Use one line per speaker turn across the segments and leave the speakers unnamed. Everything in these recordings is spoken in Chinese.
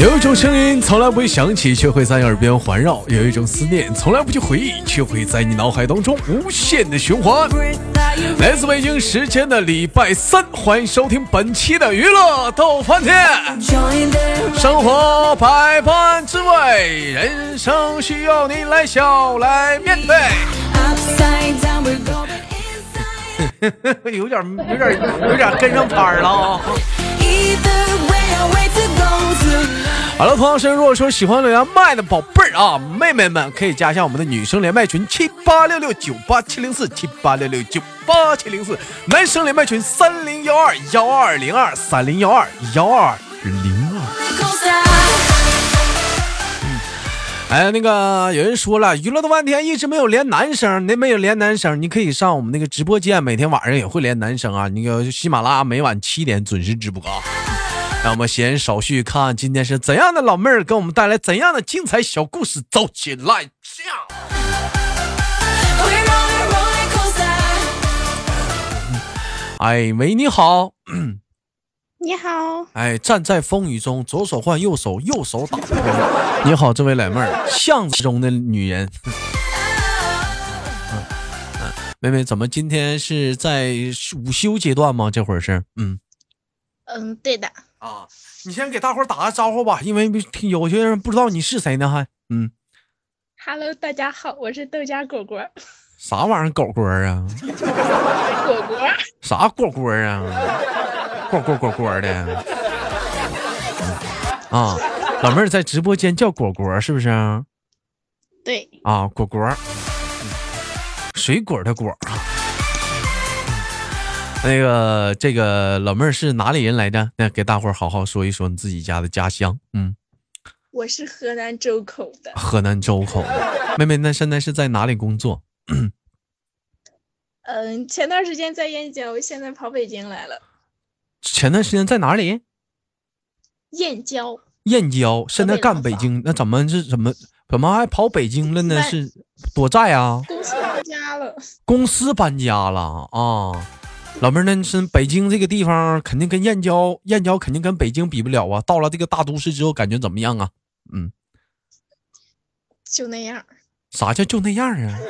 有一种声音从来不会响起，却会在耳边环绕；有一种思念从来不去回忆，却会在你脑海当中无限的循环。来自北京时间的礼拜三，欢迎收听本期的娱乐逗翻天。生活百般滋味，人生需要你来笑来面对。有点有点有点跟上拍了啊！好了，同样是如果说喜欢留言麦的宝贝儿啊，妹妹们可以加一下我们的女生连麦群七八六六九八七零四七八六六九八七零四，男生连麦群三零幺二幺二零二三零幺二幺二零二。哎，那个有人说了，娱乐的半天一直没有连男生，那没有连男生，你可以上我们那个直播间，每天晚上也会连男生啊。那个喜马拉雅每晚七点准时直播啊。让我们闲言少叙，看今天是怎样的老妹儿给我们带来怎样的精彩小故事，走起来！哎喂，你好。
你好，
哎，站在风雨中，左手换右手，右手打风。你好，这位老妹儿，巷子中的女人。妹妹，怎么今天是在午休阶段吗？这会儿是，
嗯嗯，对的。
啊，你先给大伙打个招呼吧，因为有些人不知道你是谁呢，还，嗯。
Hello，大家好，我是豆家果果。
啥玩意儿，狗果啊？
果果。
啥果果啊？果果果果的啊，老妹儿在直播间叫果果是不是？
对
啊，果果，水果的果啊。那个，这个老妹儿是哪里人来着？那给大伙儿好好说一说你自己家的家乡。嗯，
我是河南周口的。
河南周口的妹妹，那现在是在哪里工作？
嗯，前段时间在燕郊，现在跑北京来了。
前段时间在哪里？
燕郊。
燕郊，现在干北京，那怎么是怎么怎么还跑北京了呢？是躲债啊？
公司搬家了。
公司搬家了啊！老妹儿，那是北京这个地方，肯定跟燕郊，燕郊肯定跟北京比不了啊。到了这个大都市之后，感觉怎么样啊？嗯，
就那样。
啥叫就那样啊？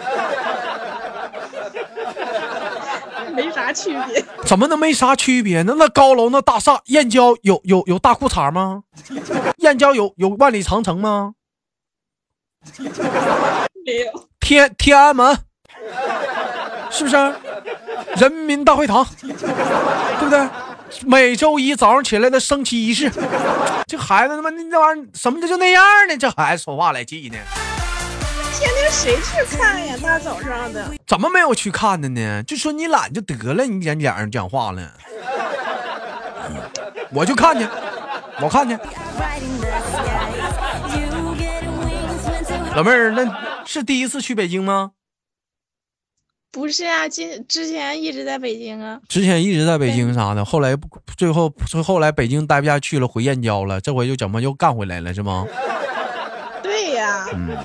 没啥区别，
怎么能没啥区别呢？那高楼那大厦，燕郊有有有大裤衩吗？燕郊有有万里长城吗？
没有。
天天安门是不是？人民大会堂 对不对？每周一早上起来的升旗仪式，这孩子他妈那玩意儿什么就就那样呢？这孩子说话来气呢。
天天谁去看呀？大早上的，
怎么没有去看的呢？就说你懒就得了，你讲脸上讲话了，我就看去，我看去。老妹儿，那是第一次去北京吗？
不是啊，今之前一直在北京啊。
之前一直在北京啥的，后来最后后来北京待不下去了，回燕郊了，这回又怎么又干回来了是吗？
对呀。
嗯。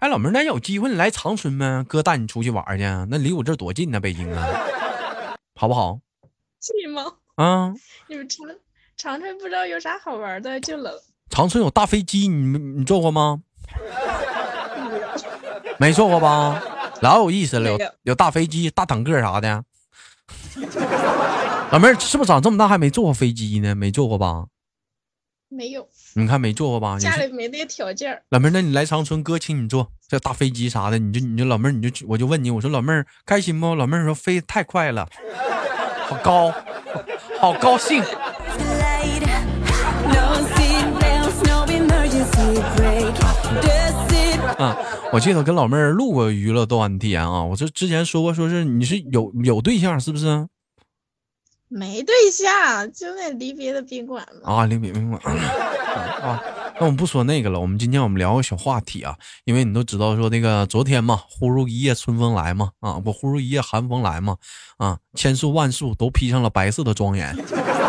哎，老妹儿，那有机会你来长春呗？哥带你出去玩去，那离我这多近呢？北京啊，好不好？
近吗？
啊，
你们长长春不知道有啥好玩的，就冷。
长春有大飞机，你你坐过吗？没坐过吧？老有意思了，有有大飞机、大坦克啥的。老妹儿是不是长这么大还没坐过飞机呢？没坐过吧？
没有。
你看没坐过吧？
家里没那个条件。
老妹儿，那你来长春，哥请你坐这大飞机啥的，你就你就老妹儿，你就我就问你，我说老妹儿开心不？老妹儿说飞太快了，好高，好高兴。啊，我记得跟老妹儿录过娱乐逗翻天啊，我这之前说过，说是你是有有对象是不是？
没对象，就那离别的宾馆嘛。
啊，离别宾馆啊，那我们不说那个了。我们今天我们聊个小话题啊，因为你都知道说那个昨天嘛，忽如一夜春风来嘛，啊，不忽如一夜寒风来嘛，啊，千树万树都披上了白色的庄严。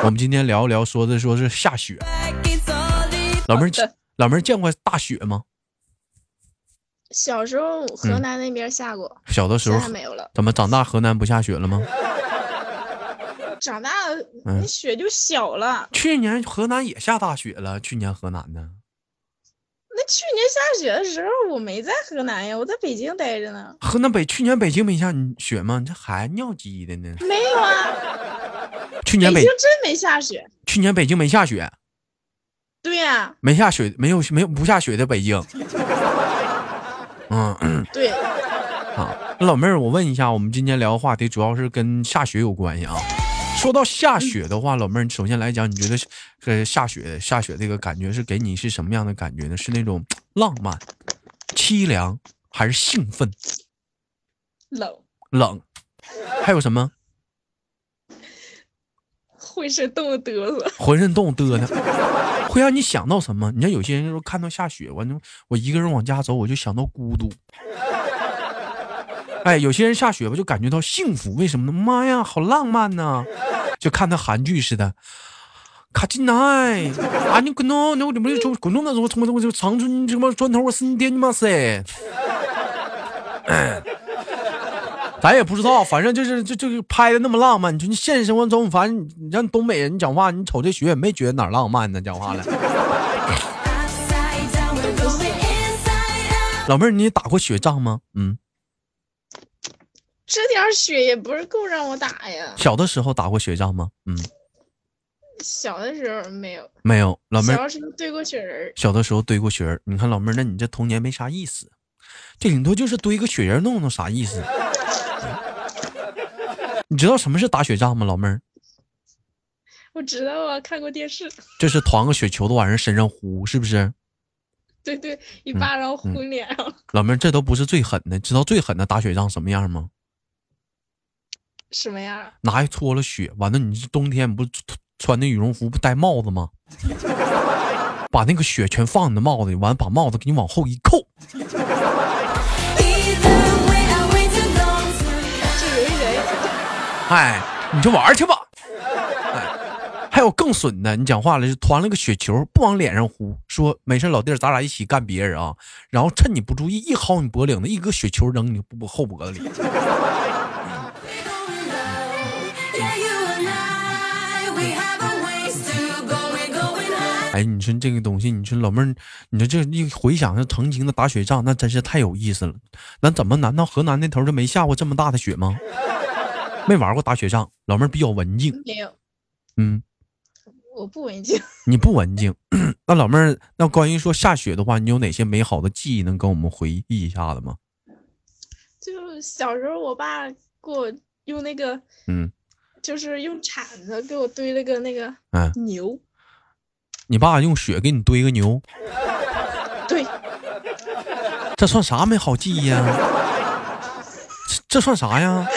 我们今天聊一聊，说的说是下雪。老妹儿，老妹儿见过大雪吗？
小时候河南那边下过，
小的时候
没有了。
怎么长大河南不下雪了吗？
长大了，那雪就小了。
去年河南也下大雪了。去年河南的
那去年下雪的时候，我没在河南呀，我在北京待着呢。
河南北去年北京没下雪吗？你这孩子尿急的呢？
没有啊，
去年北
北京真没下雪。
去年北京没下雪，
对呀、
没下雪，没有没有不下雪的北京。嗯
对，
啊，那老妹儿，我问一下，我们今天聊的话题主要是跟下雪有关系啊。说到下雪的话，老妹儿，首先来讲，你觉得呃下雪下雪这个感觉是给你是什么样的感觉呢？是那种浪漫、凄凉，还是兴奋、
冷，
冷？还有什么？
浑身冻得嘚瑟。
浑身冻嘚瑟，会让你想到什么？你看有些人说看到下雪，完就我一个人往家走，我就想到孤独。哎，有些人下雪吧，就感觉到幸福，为什么呢？妈呀，好浪漫呐、就看那韩剧似的。卡进来，啊你滚动，那我怎么就滚动的时候，从我就长春什么砖头我是你爹你妈噻。咱也不知道，反正就是这这个拍的那么浪漫。你说你现实生活中，反正你让东北人讲话，你瞅这雪也没觉得哪浪漫呢，讲话了。老妹儿，你打过雪仗吗？嗯，
这点雪也不是够让我打呀。
小的时候打过雪仗吗？嗯，
小的时候没有，
没有。老妹儿
小的时候堆过雪人儿。
小的时候堆过雪人儿，你看老妹儿，那你这童年没啥意思，这顶多就是堆个雪人弄弄，啥意思？你知道什么是打雪仗吗，老妹儿？
我知道啊，看过电视。
就是团个雪球子往人身上呼，是不是？
对对，一
嗯
巴掌呼脸上了。
老妹儿，这都不是最狠的，知道最狠的打雪仗什么样吗？
什么样？
拿一搓了雪，完了你这冬天不穿穿那羽绒服不戴帽子吗？把那个雪全放你的帽子里，完了把帽子给你往后一扣，哎，你就玩去吧。哎，还有更损的，你讲话了，就团了个雪球，不往脸上呼，说没事，老弟，咱俩一起干别人啊。然后趁你不注意，一薅你脖领子，一个雪球扔你后脖子里。哎，你说这个东西，你说老妹儿，你说这一回想这曾经的打雪仗，那真是太有意思了。那怎么？难道河南那头就没下过这么大的雪吗？没玩过打雪仗，老妹儿比较文静，
没有，
嗯，
我不文静。
你不文静。那老妹儿，那关于说下雪的话，你有哪些美好的记忆能跟我们回忆一下子吗？
就小时候，我爸给我用那个，
嗯
就是用铲子给我堆了个那个
嗯，
牛。
你爸用雪给你堆个牛，
对，
这算啥美好记忆呀？这这算啥呀？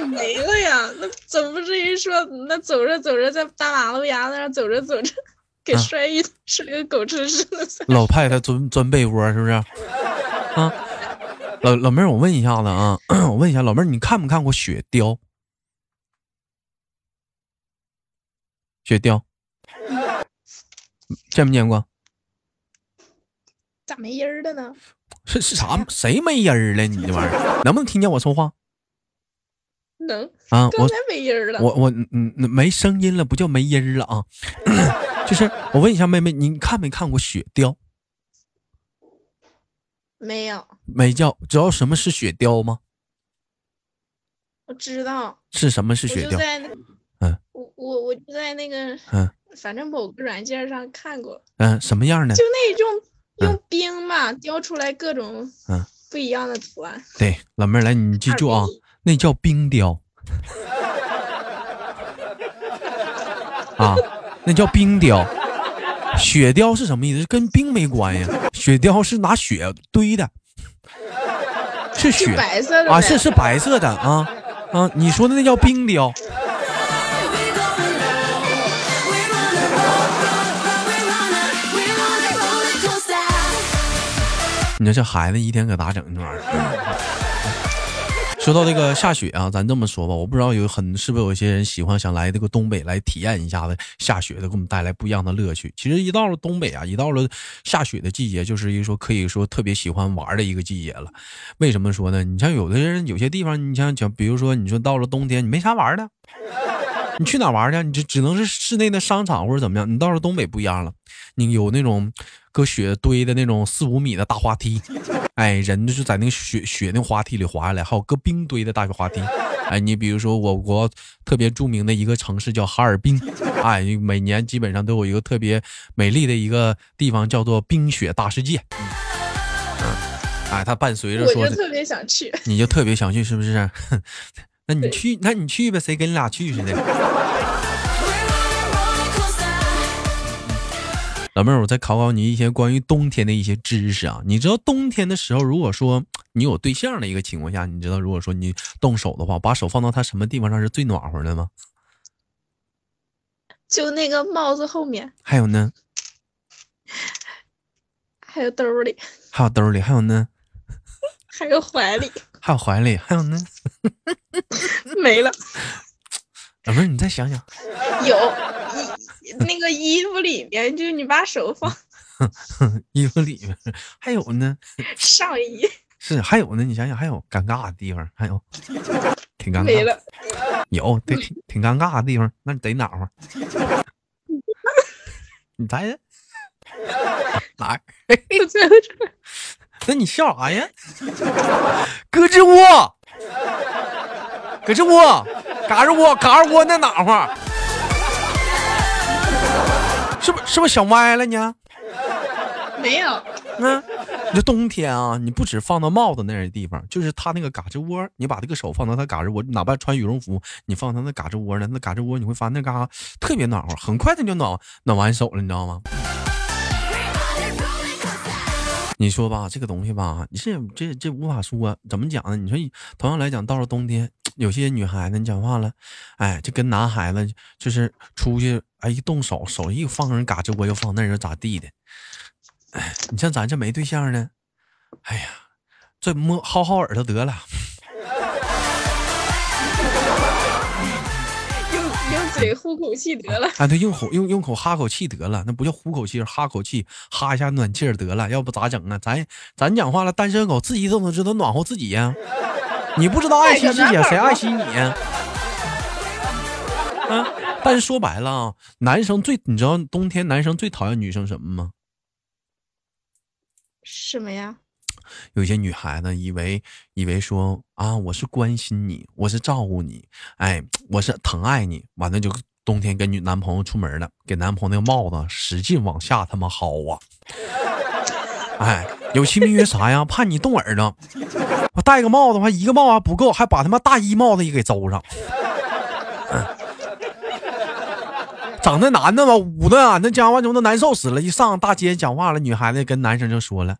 没了呀。那总不至于说，那走着走着在大马路牙子上走着走着，给
啊
摔一摔个狗吃屎了。
老派他钻钻被窝是不是？啊，老老妹儿，我问一下子啊，我问一下老妹儿，你看没看过雪雕？雪雕见没见过？
咋没音儿了呢？
是是啥？谁没音儿了？你这玩意儿能不能听见我说话
能，
啊？我
没音儿了。
我我嗯嗯没声音了，不叫没音儿了啊。就是我问一下妹妹，你看没看过雪雕？
没有，
没叫，知道什么是雪雕吗？
我知道，
是什么是雪雕？嗯
我我我就在那个，
嗯
反正某个软件上看过，
嗯，什么样的？
就那种
嗯
用冰嘛雕出来各种
嗯
不一样的图案。
对，老妹儿来，你记住啊那叫冰雕啊，那叫冰雕。雪雕是什么意思？跟冰没关系，雪雕是拿雪堆的，是
是
雪
白色的
啊，是是白色的啊啊，你说的那叫冰雕。你说这孩子一天可咋整这玩意儿？说到这个下雪啊，咱这么说吧，我不知道有很是不是有些人喜欢想来这个东北来体验一下子下雪的，给我们带来不一样的乐趣。其实一到了东北啊，一到了下雪的季节，就是一说可以说特别喜欢玩的一个季节了。为什么说呢？你像有的人有些地方，你像讲，比如说你说到了冬天，你没啥玩的，你去哪玩去？你就只能是室内的商场或者怎么样。你到了东北不一样了，你有那种搁雪堆的那种四五米的大滑梯，哎，人就是在那个雪雪那滑梯里滑下来，还有搁冰堆的大滑梯。哎，你比如说我国特别著名的一个城市叫哈尔滨，哎，每年基本上都有一个特别美丽的一个地方叫做冰雪大世界。嗯，哎，它伴随着说，
我就特别想去，
你就特别想去，是不是？那你去，那你去呗，谁跟你俩去似的？老妹儿，我再考考你一些关于冬天的一些知识啊。你知道冬天的时候，如果说你有对象的一个情况下，你知道如果说你动手的话，把手放到他什么地方上是最暖和的吗？
就那个帽子后面。
还有呢？
还有兜里。
还有兜里，还有呢？
还有怀里。
还有怀里，还有呢？
没了。
老妹儿，你再想想。
有衣那个衣服里面，就是你把手放。
衣服里面还有呢。
上衣。
是还有呢，你想想还有尴尬的地方，还有 挺尴尬。
没了。
有对挺挺尴尬的地方，那得哪儿？你猜？哪儿？那你笑啥呀？胳肢窝，胳肢窝，嘎吱窝，嘎吱窝那暖和？是不是不是想歪了呢？
没有。
嗯，你这冬天啊，你不止放到帽子那儿地方，就是他那个嘎吱窝，你把这个手放到他嘎吱窝，哪怕穿羽绒服，你放他那嘎吱窝呢，那嘎吱窝你会发现那嘎特别暖和，很快他就暖暖完手了，你知道吗？你说吧，这个东西吧，你这这这无法说，怎么讲呢？你说同样来讲，到了冬天，有些女孩子你讲话了，哎，就跟男孩子就是出去，哎，一动手，手一放人嘎吱窝，又放那人咋地的？哎，你像咱这没对象呢，哎呀，这摸薅薅耳朵得了。
用嘴呼口气得了，啊
对，用口用用口哈口气得了，那不叫呼口气，哈口气，哈一下暖气得了，要不咋整啊？咱咱讲话了，单身狗自己都能知道暖和自己呀，你不知道爱惜自己，谁爱惜你呀？啊！但是说白了啊，男生最你知道冬天男生最讨厌女生什么吗？
什么呀？
有些女孩子以为以为说啊，我是关心你，我是照顾你，哎，我是疼爱你，完了就冬天跟女男朋友出门了，给男朋友那个帽子使劲往下他妈薅啊！哎，有其名曰啥呀？怕你冻耳朵，我戴个帽子话一个帽子不够，还把他妈大衣帽子也给周上。整那男的吧，捂的那家伙就都难受死了。一上大街讲话了，女孩子跟男生就说了。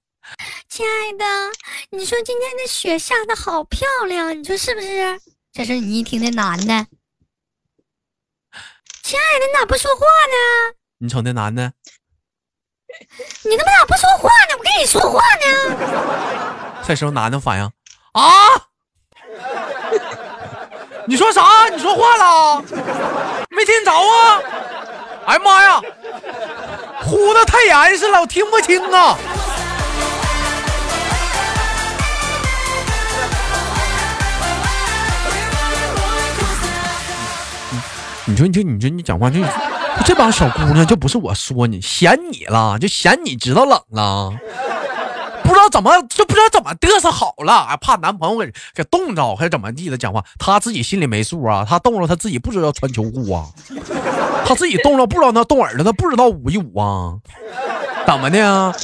亲爱的，你说今天的雪下的好漂亮，你说是不是？这是你一听那男的，亲爱的，你咋不说话呢？
你瞅那男的，
你他妈咋不说话呢？我跟你说话呢。
这时候男的反应啊，你说啥？你说话了？没听着啊？哎呀妈呀，呼的太严实了，我听不清啊。你说，你就你说你讲话，就这帮小姑娘，就不是我说你，嫌你了，就嫌你知道冷了，道怎么就不知道怎么嘚瑟好了，怕男朋友给给冻着，还是怎么地的？讲话他自己心里没数啊，他冻着他自己不知道穿秋裤啊，他自己冻着不知道那冻耳朵，他不知道捂一捂啊，怎么的？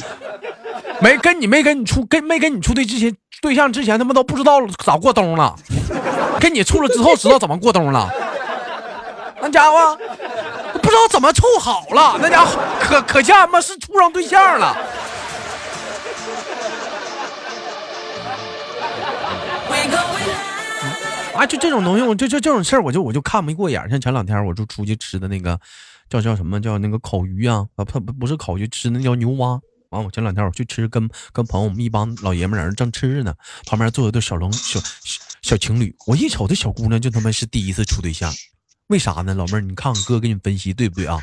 没跟你没跟你处跟没跟你处对之前对象之前，他妈都不知道咋过冬了，跟你处了之后知道怎么过冬了。那家伙不知道怎么处好了，那家伙可可见妈是处上对象了。啊，就这种东西，我就就这种事儿，我就我就看不过眼。像前两天我就出去吃的那个叫叫什么叫那个烤鱼啊，啊不不是烤鱼，吃那叫牛蛙。完，我前两天我去吃，跟跟朋友我们一帮老爷们在那正吃着呢，旁边坐一对小龙小小情侣。我一瞅这小姑娘，就他妈是第一次处对象。为啥呢，老妹儿？你看哥给你分析对不对啊？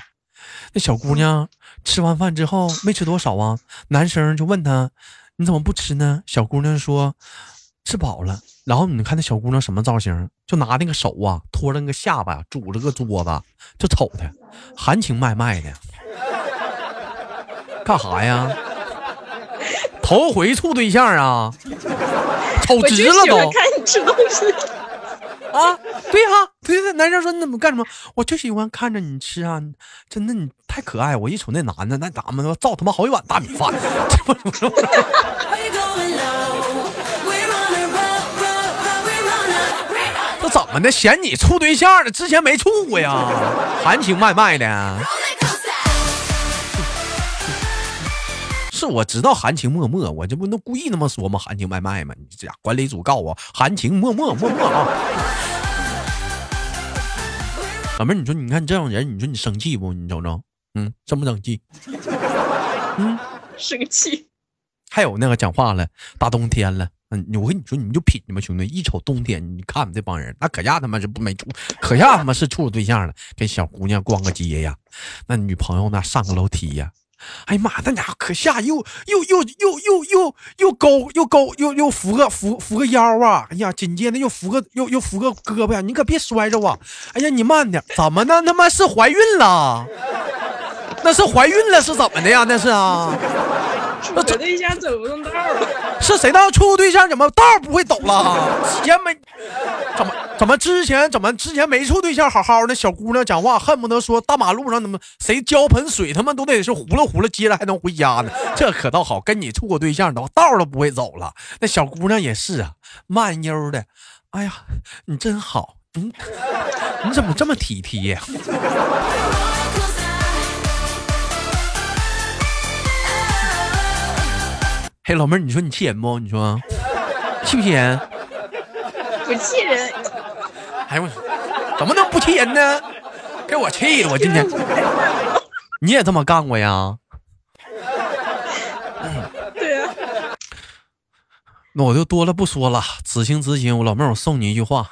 那小姑娘吃完饭之后没吃多少啊，男生就问她：“你怎么不吃呢？”小姑娘说：“吃饱了。”然后你看那小姑娘什么造型？就拿那个手啊，托着那个下巴，拄着个桌子，就瞅她，含情脉脉的，干啥呀？头回处对象啊？瞅直了都。
看你吃东西。
啊，对呀，对对，男生说你怎么干什么？我就喜欢看着你吃啊，真的你太可爱。我一瞅那男的，那咱们造他妈好几碗大米饭，这不么的？嫌你处对象了？之前没处过呀，含情脉脉的。是我知道含情脉脉，我这不能故意那么说吗？含情脉脉吗？你这管理组告我含情脉脉脉脉啊！老妹儿，你说你看你这种人，你说你生气不？你瞅瞅，嗯，生不生气？
嗯，生气。
还有那个讲话了，大冬天了，嗯，我跟你说，你就品去吧，兄弟，一瞅冬天，你看这帮人，那可下他妈是不没处，可下他妈是处对象了，跟小姑娘逛个街呀，那女朋友那上个楼梯呀。哎呀妈，那家伙可下又又又又又又又勾又勾又又扶个扶扶个腰啊！哎呀，紧接着又扶个又又扶个胳膊呀！你可别摔着啊！哎呀，你慢点，怎么的？他妈是怀孕了？那是怀孕了是怎么的呀？那是啊。
那对象走不动道了。
是谁当处对象？怎么道不会走了？之前没怎么怎么之前怎么之前没处对象好好的小姑娘讲话恨不得说大马路上怎么谁浇盆水他妈都得是呼噜呼噜接着还能回家呢？这可倒好，跟你处过对象都道都不会走了。那小姑娘也是啊，慢悠的。哎呀，你真好，嗯，你怎么这么体贴？嘿，老妹儿，你说你气人不？你说气不气人？
不气人。
哎呦我，怎么能不气人呢？给我气的，我今天。你也这么干过呀？
对呀。
那我就多了不说了，此情此景，我老妹儿，我送你一句话：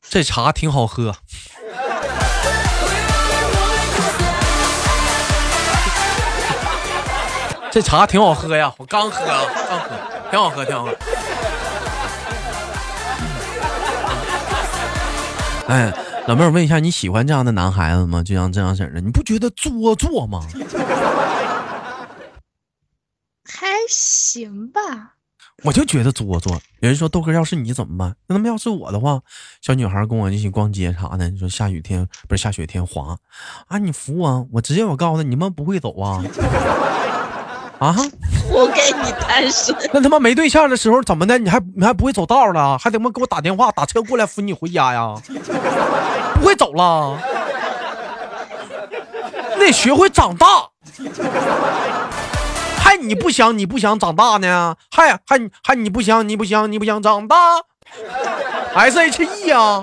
这茶挺好喝。这茶挺好喝呀，我刚喝，刚喝，挺好喝，挺好喝。哎，老妹儿，我问一下，你喜欢这样的男孩子吗？就像这样式的，你不觉得做作吗？
还行吧。
我就觉得做作。有人说豆哥，要是你怎么办？那他妈要是我的话，小女孩跟我一起逛街啥的，你说下雨天不是下雪天滑啊？你扶我，我直接我告诉他，你们不会走啊。啊！
我给你单身。
那他妈没对象的时候怎么的？你还你还不会走道了？还他妈给我打电话打车过来扶你回家呀？不会走了？那得学会长大。还你不想你不想长大呢？还还还你不想你不想你不想长大？S H E 呀？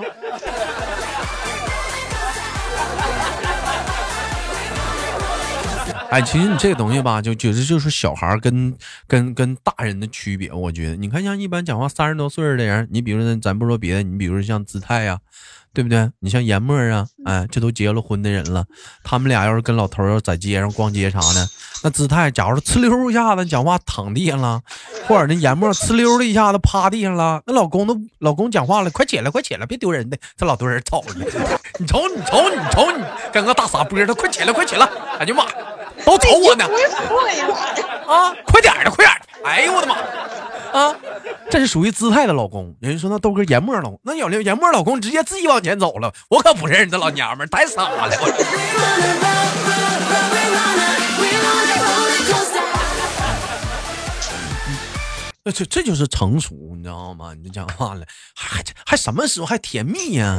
哎，其实你这个东西吧，就觉得就是小孩跟跟跟大人的区别。我觉得，你看像一般讲话三十多岁的人，你比如说咱不说别的，你比如说像姿态呀，对不对？你像严墨啊，哎，这都结了婚的人了，他们俩要是跟老头要在街上逛街啥的，那姿态，假如呲溜一下子讲话躺地上了，或者那严墨呲溜的一下子趴地上了，那老公都老公讲话了，快起来，快起来，别丢人的，这老多人瞅着呢，你瞅你瞅你瞅你，跟个大傻波似的，快起来，快起来，哎呀妈！都瞅我呢！啊，快点的，快点的哎呦我的妈！啊，这是属于姿态的老公。人家说那豆哥研磨老公，那有的研磨老公直接自己往前走了，我可不认识这老娘们，太傻了。那这这就是成熟，你知道吗？你讲话了，还还什么时候还甜蜜呀？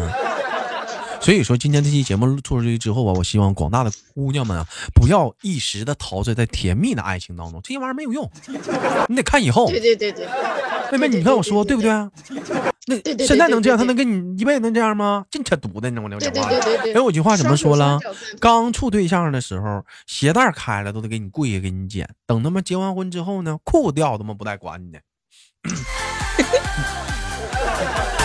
所以说，今天这期节目做出去之后啊，我希望广大的姑娘们啊，不要一时的陶醉在甜蜜的爱情当中，这些玩意儿没有用，你得看以后。
对对对对，
妹妹，你看我说对不对？那现在能这样，他能跟你一辈子能这样吗？净扯犊子，你知道吗？讲话。哎，有句话怎么说了？刚处对象的时候，鞋带开了都得给你跪下给你捡，等他妈结完婚之后呢，裤子掉他妈不带管你的。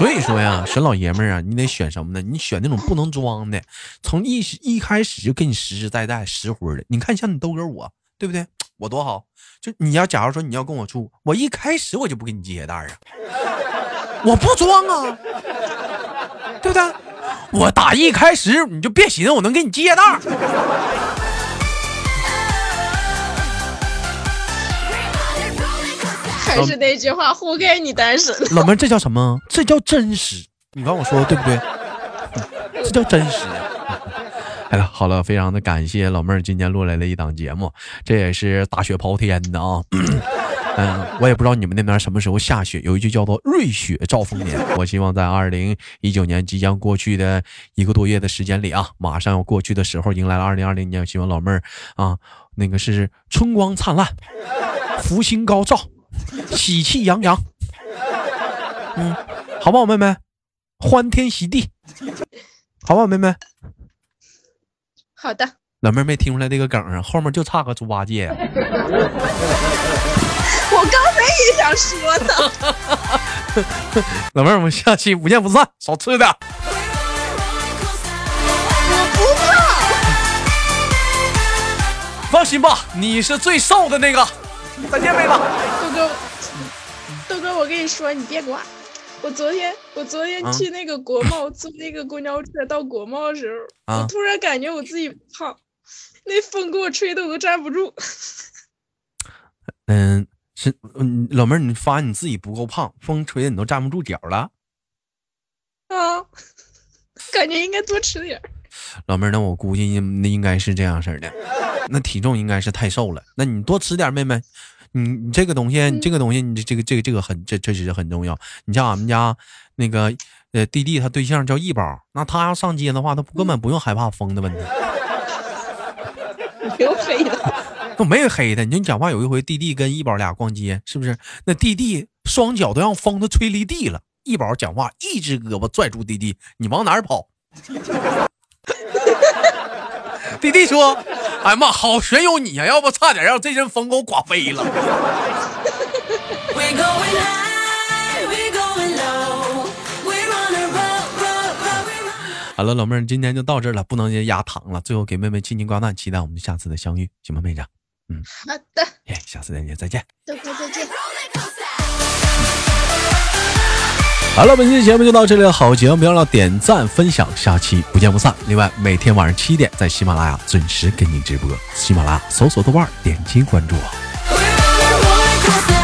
所以说呀，选老爷们儿啊，你得选什么呢？你选那种不能装的，从一一开始就给你实实在在实惠的。你看像你豆哥我，对不对？我多好。就你要假如说你要跟我处，我一开始我就不给你系鞋带啊，我不装啊，对不对？我打一开始你就别寻思我能给你系鞋带
还是那句话，活该你单身。
老妹儿，这叫什么？这叫真实。你刚我说的对不对？这叫真实。哎呀，好了，非常的感谢老妹儿今天录来了一档节目，这也是大雪刨天的啊。嗯，我也不知道你们那边什么时候下雪。有一句叫做“瑞雪兆丰年”，我希望在二零一九年即将过去的一个多月的时间里啊，马上要过去的时候，迎来了二零二零年。希望老妹儿啊，那个是春光灿烂，福星高照，喜气洋洋。嗯，好不好，妹妹？欢天喜地，好不好，妹妹？
好的。
老妹儿没听出来这个梗啊？后面就差个猪八戒呀。
我刚才也想说呢。
老妹儿，我们下期不见不散，少吃点。
我不胖。
放心吧，你是最瘦的那个。再见，妹子。
豆哥，豆哥，我跟你说，你别管。我昨天，我昨天去那个国贸坐那个公交车到国贸的时候，我突然感觉我自己胖，那风给我吹的我都站不住。
嗯。是，嗯，老妹儿，你发现你自己不够胖，风吹的你都站不住脚了。
啊，感觉应该多吃点。
老妹儿，那我估计那应该是这样式的，那体重应该是太瘦了。那你多吃点，妹妹，你你这个东西，你这个东西，你这这个这个这个很这确实是很重要。你像俺们家那个呃弟弟，他对象叫一宝，那他要上街的话，他根本不用害怕风的问题。
又黑了。
都没黑他，你讲话有一回，弟弟跟一宝俩逛街，是不是？那弟弟双脚都让风都吹离地了。一宝讲话，一只胳膊拽住弟弟，你往哪儿跑？弟弟说：“哎妈，好悬有你呀，要不差点让这阵风给我刮飞了。”好了，老妹儿，今天就到这儿了，不能压糖了。最后给妹妹亲亲挂断，期待我们下次的相遇，行吗，妹子？
嗯，好的，
耶，下次再见，再见，
豆哥再见。
好了，本期节目就到这里了，好节目别忘了点赞分享，下期不见不散。另外，每天晚上七点在喜马拉雅准时给你直播，喜马拉雅搜索豆瓣，点击关注我。